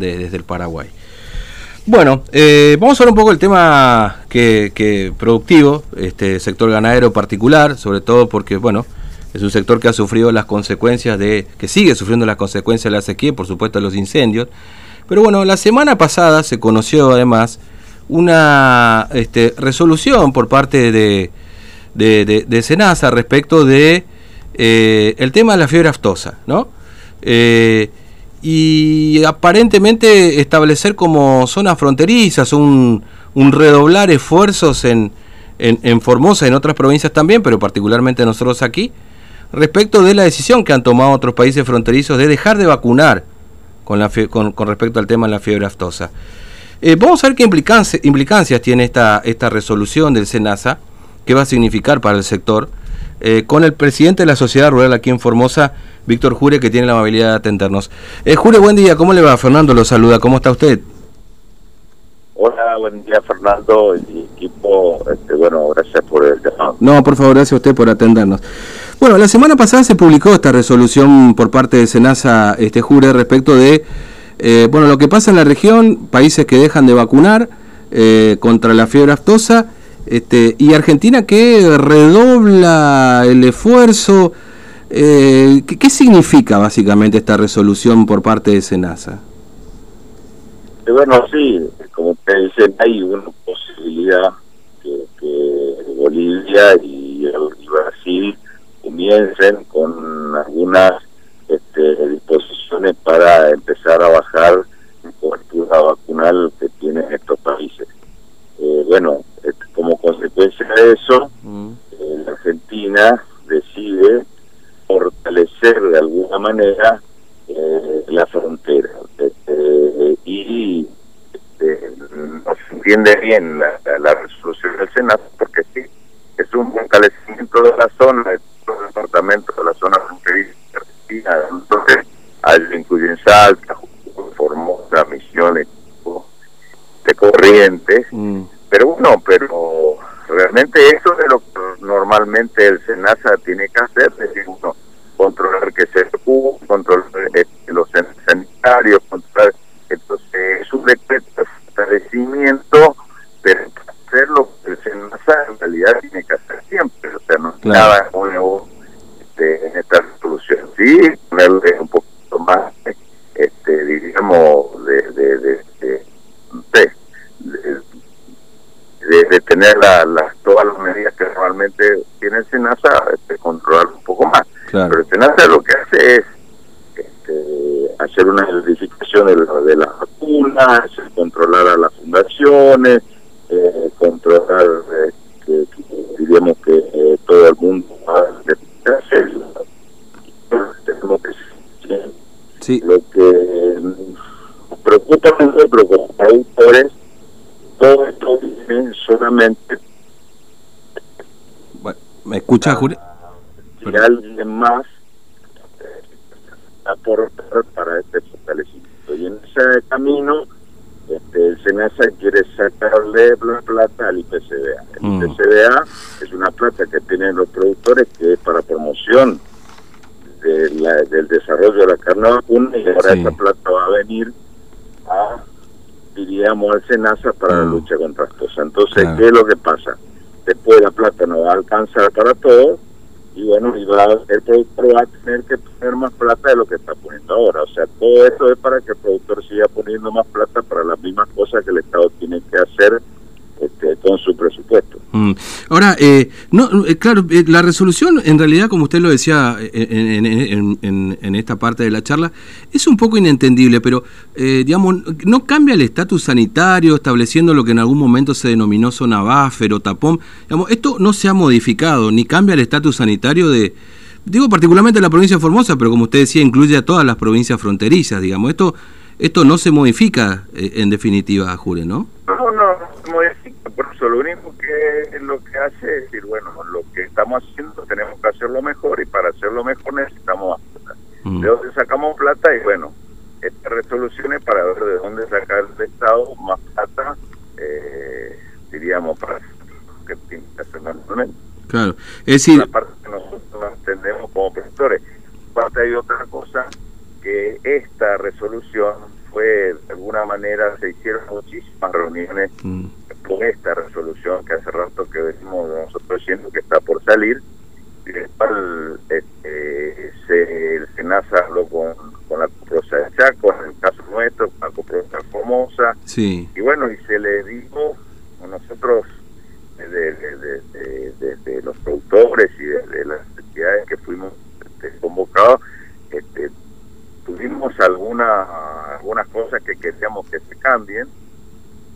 desde el Paraguay. Bueno, eh, vamos a hablar un poco del tema que, productivo, este sector ganadero particular, sobre todo porque, bueno, es un sector que ha sufrido las consecuencias de, que sigue sufriendo las consecuencias de la sequía, por supuesto de los incendios. Pero bueno, la semana pasada se conoció además una este, resolución por parte de, de, Senasa respecto de eh, el tema de la fiebre aftosa, ¿no? Eh, y aparentemente establecer como zonas fronterizas, un, redoblar esfuerzos en, en, Formosa y en otras provincias también, pero particularmente nosotros aquí, respecto de la decisión que han tomado otros países fronterizos de dejar de vacunar con, la con, respecto al tema de la fiebre aftosa. Eh, vamos a ver qué implicancias, implicancias tiene esta, esta resolución del SENASA, qué va a significar para el sector, eh, con el presidente de la Sociedad Rural aquí en Formosa, Víctor Jure, que tiene la amabilidad de atendernos. Eh, Jure, buen día, ¿cómo le va? Fernando lo saluda, ¿cómo está usted? Hola, buen día Fernando y equipo. Este, bueno, gracias por el llamado. No, por favor, gracias a usted por atendernos. Bueno, la semana pasada se publicó esta resolución por parte de Senasa este, Jure respecto de eh, bueno, lo que pasa en la región, países que dejan de vacunar eh, contra la fiebre aftosa este, y Argentina que redobla el esfuerzo. Eh, ¿qué, significa básicamente esta resolución por parte de Senasa? bueno, sí, como te dicen, hay una posibilidad que, Bolivia y, Brasil comiencen con algunas este, disposiciones para empezar a bajar la cobertura vacunal que tienen estos países. Eh, bueno, como consecuencia de eso, mm. eh, la Argentina decide fortalecer de alguna manera eh, la frontera. Este, y este, no se entiende bien la, resolución del Senado, porque sí, es un fortalecimiento de la zona, de todo el departamento de la zona fronteriza entonces, al incluyen Salta, Formosa, Misiones, de Corrientes, mm. pero bueno, pero realmente eso es lo que normalmente el SENASA tiene que hacer, es decir, uno, controlar que se controlar este, los sanitarios, controlar, entonces es un decreto de fortalecimiento, pero hacer lo que el SENASA en realidad tiene que hacer siempre, o sea, no es nada nuevo este, en esta resolución, sí, ponerle un poquito más, este, diríamos, de, de, de, de de, tener la, todas las medidas que normalmente tiene el SENASA, este, controlar un poco más. Pero el SENASA lo que hace es este, hacer una verificación de, de las vacunas, controlar a las fundaciones, eh, controlar, este, diríamos que eh, todo el mundo va a hacer. Tenemos que sí. Lo que preocupa a nosotros como productores todo esto viene solamente bueno, ¿me escucha Julio? Si alguien más aportar para este fortalecimiento y en ese camino este, el SENASA quiere sacarle la plata al IPCBA. El mm. IPCBA es una plata que tienen los productores que es para promoción de del desarrollo de la carne vacuna y ahora esa plata va a venir a diríamos al SENASA para la mm. lucha contra esto. Entonces, ¿qué es lo que pasa? Después la plata no va a alcanzar para todo y bueno, y va, el productor va a tener que poner más plata de lo que está poniendo ahora. O sea, todo esto es para que el productor siga poniendo más plata para las mismas cosas que el Estado tiene que hacer este, con su presupuesto. Mm. Ahora, eh, no, eh, claro, eh, la resolución, en realidad, como usted lo decía en, esta parte de la charla, es un poco inentendible, pero, digamos, no cambia el estatus sanitario, estableciendo lo que en algún momento se denominó zona buffer o tapón. Digamos, esto no se ha modificado, ni cambia el estatus sanitario de, digo particularmente la provincia de Formosa, pero como usted decía, incluye a todas las provincias fronterizas, digamos. Esto, esto no se modifica, en definitiva, Jure, ¿no? No, no, se modifica, por eso lo único que lo que hace es decir, bueno, lo que estamos haciendo tenemos que hacerlo mejor y para hacerlo mejor necesitamos plata. Mm. ¿De dónde sacamos plata? Y bueno, estas resoluciones para ver de dónde sacar el Estado más plata, eh, diríamos, para que tiene que hacer normalmente. Claro, es decir... La parte que nosotros entendemos como productores. Aparte hay otra cosa, que esta resolución fue, de alguna manera, se hicieron muchísimas reuniones mm. con esta resolución que hace rato que venimos nosotros diciendo que está por salir, y después este, se, el SENASA habló con, con la Coprosa de Chaco, en el caso nuestro, con la Coprosa Formosa, sí. y bueno, y se le dijo, nosotros desde los productores y desde las entidades que fuimos este, convocados, este, tuvimos alguna, algunas cosas que queríamos que se cambien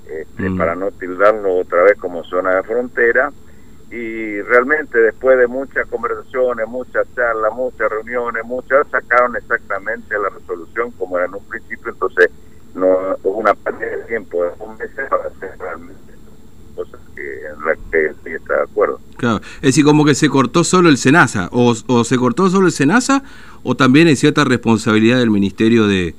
este, mm. para no tildarlo otra vez como zona de frontera y realmente después de muchas conversaciones, muchas charlas, muchas reuniones, muchas sacaron exactamente la resolución como era en un principio, entonces no hubo una pérdida de tiempo de un mes para hacer realmente cosas que en las que sí está de acuerdo. Claro, es decir, como que se cortó solo el SENASA, o, o se cortó solo el SENASA, o también hay cierta responsabilidad del Ministerio de,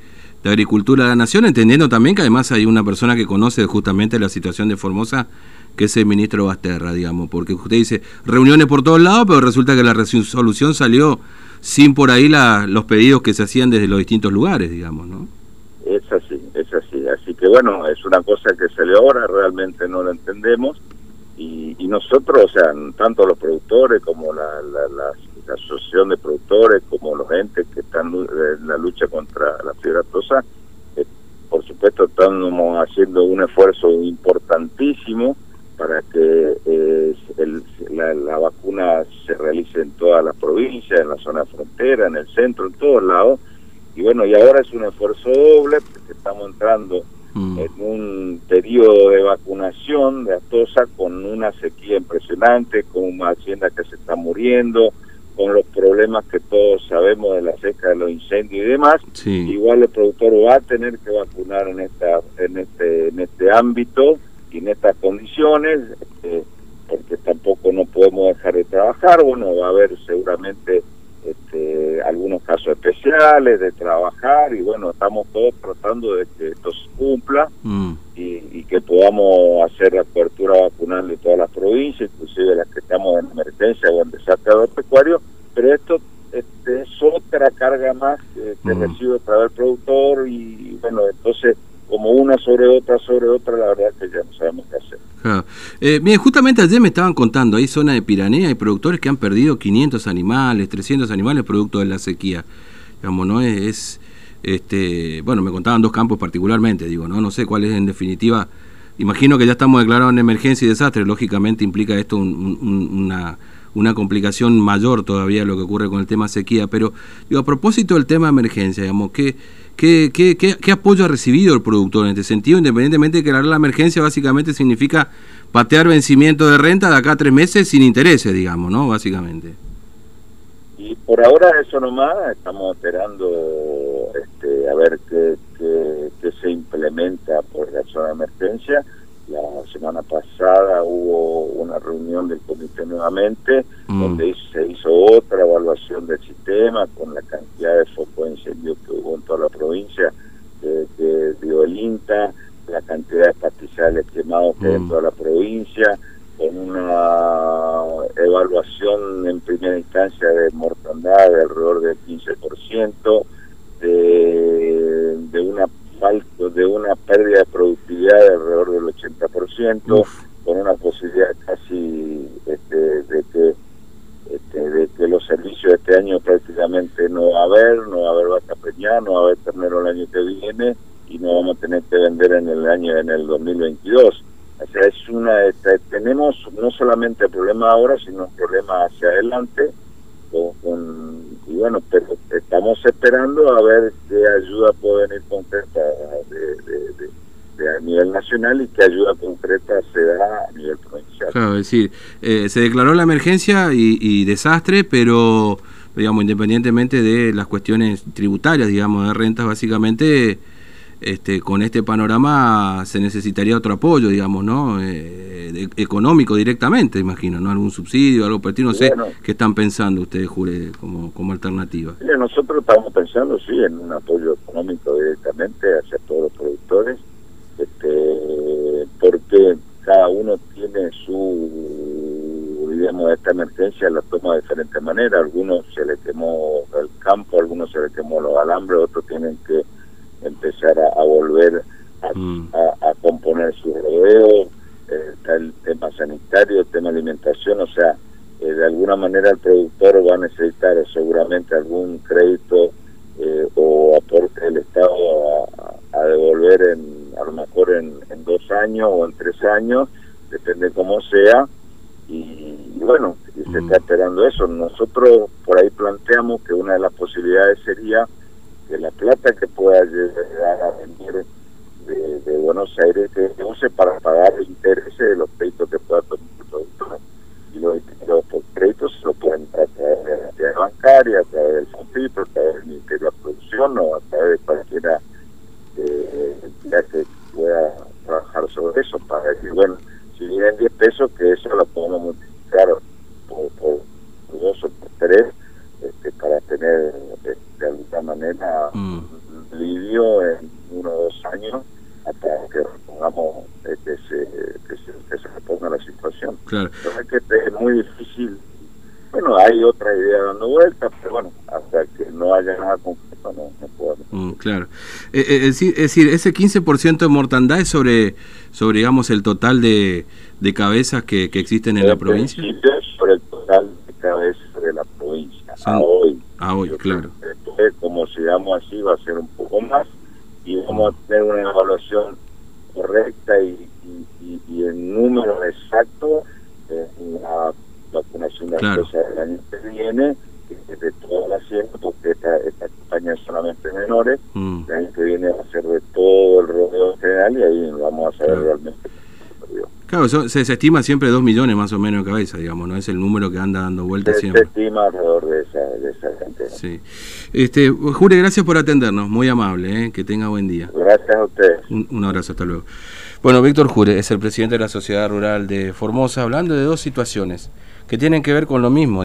Agricultura de la Nación, entendiendo también que además hay una persona que conoce justamente la situación de Formosa, que es el ministro Basterra, digamos, porque usted dice reuniones por todos lados, pero resulta que la resolución salió sin por ahí la, los pedidos que se hacían desde los distintos lugares, digamos, ¿no? Es así, es así. Así que bueno, es una cosa que salió ahora, realmente no lo entendemos. Y, nosotros, o sea, tanto los productores como la, la, asociación de productores, como los entes que están en la lucha contra la fiebre aftosa, eh, por supuesto estamos haciendo un esfuerzo importantísimo para que eh, la, la, vacuna se realice en todas las provincias, en la zona frontera, en el centro, en todos lados, y bueno, y ahora es un esfuerzo doble porque estamos entrando mm. en un periodo de vacunación de Atosa con una sequía impresionante, con una hacienda que se está muriendo, con los problemas que todos sabemos de la seca, de los incendios y demás. Igual el productor va a tener que vacunar en esta en este en este ámbito y en estas condiciones, este, porque tampoco no podemos dejar de trabajar. Bueno, va a haber seguramente algunos casos especiales de trabajar y bueno, estamos todos tratando de que esto se cumpla mm. y, que podamos hacer la cobertura vacunal de todas las provincias, inclusive las que estamos en emergencia o en desastre agropecuario, pero esto este, es otra carga más que, que mm. recibe para el productor y bueno, entonces como una sobre otra, sobre otra, la verdad es que ya no sabemos qué hacer. Eh, bien, justamente ayer me estaban contando, hay zona de Piranea, hay productores que han perdido 500 animales, 300 animales producto de la sequía. Digamos, ¿no? Es, este, bueno, me contaban dos campos particularmente, digo, ¿no? No sé cuál es en definitiva. Imagino que ya estamos declarados en emergencia y desastre, lógicamente implica esto una, una complicación mayor todavía lo que ocurre con el tema sequía, pero digo, a propósito del tema emergencia, digamos, ¿qué, qué, qué, qué, apoyo ha recibido el productor en este sentido? Independientemente de que la emergencia básicamente significa patear vencimiento de renta de acá a tres meses sin intereses, digamos, ¿no? Básicamente. Y por ahora eso nomás, estamos esperando este, a ver qué, qué se implementa por la zona de emergencia la semana pasada hubo una reunión del comité nuevamente, mm. donde se hizo otra evaluación del sistema con la cantidad de focos de incendio que hubo en toda la provincia, que, dio el INTA, la cantidad de pastizales quemados que hay en mm. toda la provincia, con una evaluación en primera instancia de mortandad de alrededor del 15%, de, de una de una pérdida de productividad de alrededor del 80%, con una posibilidad casi este, de que este, de que los servicios de este año prácticamente no va a haber, no va a haber vaca preñada, no va a haber ternero el año que viene y no vamos a tener que vender en el año en el 2022. O sea, es una este, tenemos no solamente el problema ahora, sino un problema hacia adelante con, y bueno, pero estamos esperando a ver qué ayuda puede venir concreta de, a nivel nacional y qué ayuda concreta se da a nivel provincial. Claro, es decir, eh, se declaró la emergencia y, desastre, pero digamos, independientemente de las cuestiones tributarias, digamos, de rentas, básicamente, este, con este panorama se necesitaría otro apoyo, digamos, ¿no? Eh, económico directamente, imagino, ¿no? Algún subsidio, algo por no sé qué están pensando ustedes, Jure, como, como alternativa. nosotros estamos pensando, sí, en un apoyo económico directamente hacia todos los productores, este, porque cada uno tiene su, digamos, esta emergencia la toma de diferentes maneras, algunos se le quemó el campo, algunos se le quemó los alambres, otros tienen que empezar a, a mm. a, componer su rodeo, eh, está el tema sanitario, el tema alimentación, o sea, eh, de alguna manera el productor va a necesitar seguramente algún crédito eh, o aporte del Estado a, devolver en, mejor en, dos años o en tres años, depende cómo sea, y, bueno, y se está mm. esperando eso. Nosotros por ahí planteamos que una de las posibilidades sería que la plata que pueda llegar a venir de, Buenos Aires que se use para pagar el interés de los créditos que pueda tomar el productor. Y los, créditos se lo pueden a través de la entidad bancaria, a través del FONFIP, a través del Ministerio de Producción o a través de cualquiera eh, entidad que pueda trabajar sobre eso para decir, bueno, si vienen 10 pesos, que eso lo podemos multiplicar por, por, dos o por tres este, para tener de, alguna manera mm. un lidio en uno o dos años hasta que repongamos eh, que, se, que, se, que se reponga la situación. Claro. es que es muy difícil. Bueno, hay otra idea dando vueltas, pero bueno, hasta que no haya nada concreto no, no podemos. Mm, claro. Eh, eh, es, decir, ese 15% de mortandad es sobre, sobre, digamos, el total de, de cabezas que, que existen en la provincia. sobre el total de cabezas de la provincia. A hoy. A hoy, claro. Después, como sigamos así, va a ser un poco más y vamos a tener una evaluación correcta y, y, en número exacto en la vacunación de la del año que viene, que es de toda la siembra, porque esta, esta campaña es solamente menores, mm. el año que viene va a ser de todo el y ahí vamos a saber realmente Claro, se, estima siempre 2 millones más o menos de cabeza, digamos, ¿no? Es el número que anda dando vueltas siempre. Se estima alrededor de esa, de esa gente. Sí. Este, Jure, gracias por atendernos, muy amable, ¿eh? que tenga buen día. Gracias a ustedes. Un, abrazo, hasta luego. Bueno, Víctor Jure es el presidente de la Sociedad Rural de Formosa, hablando de dos situaciones que tienen que ver con lo mismo.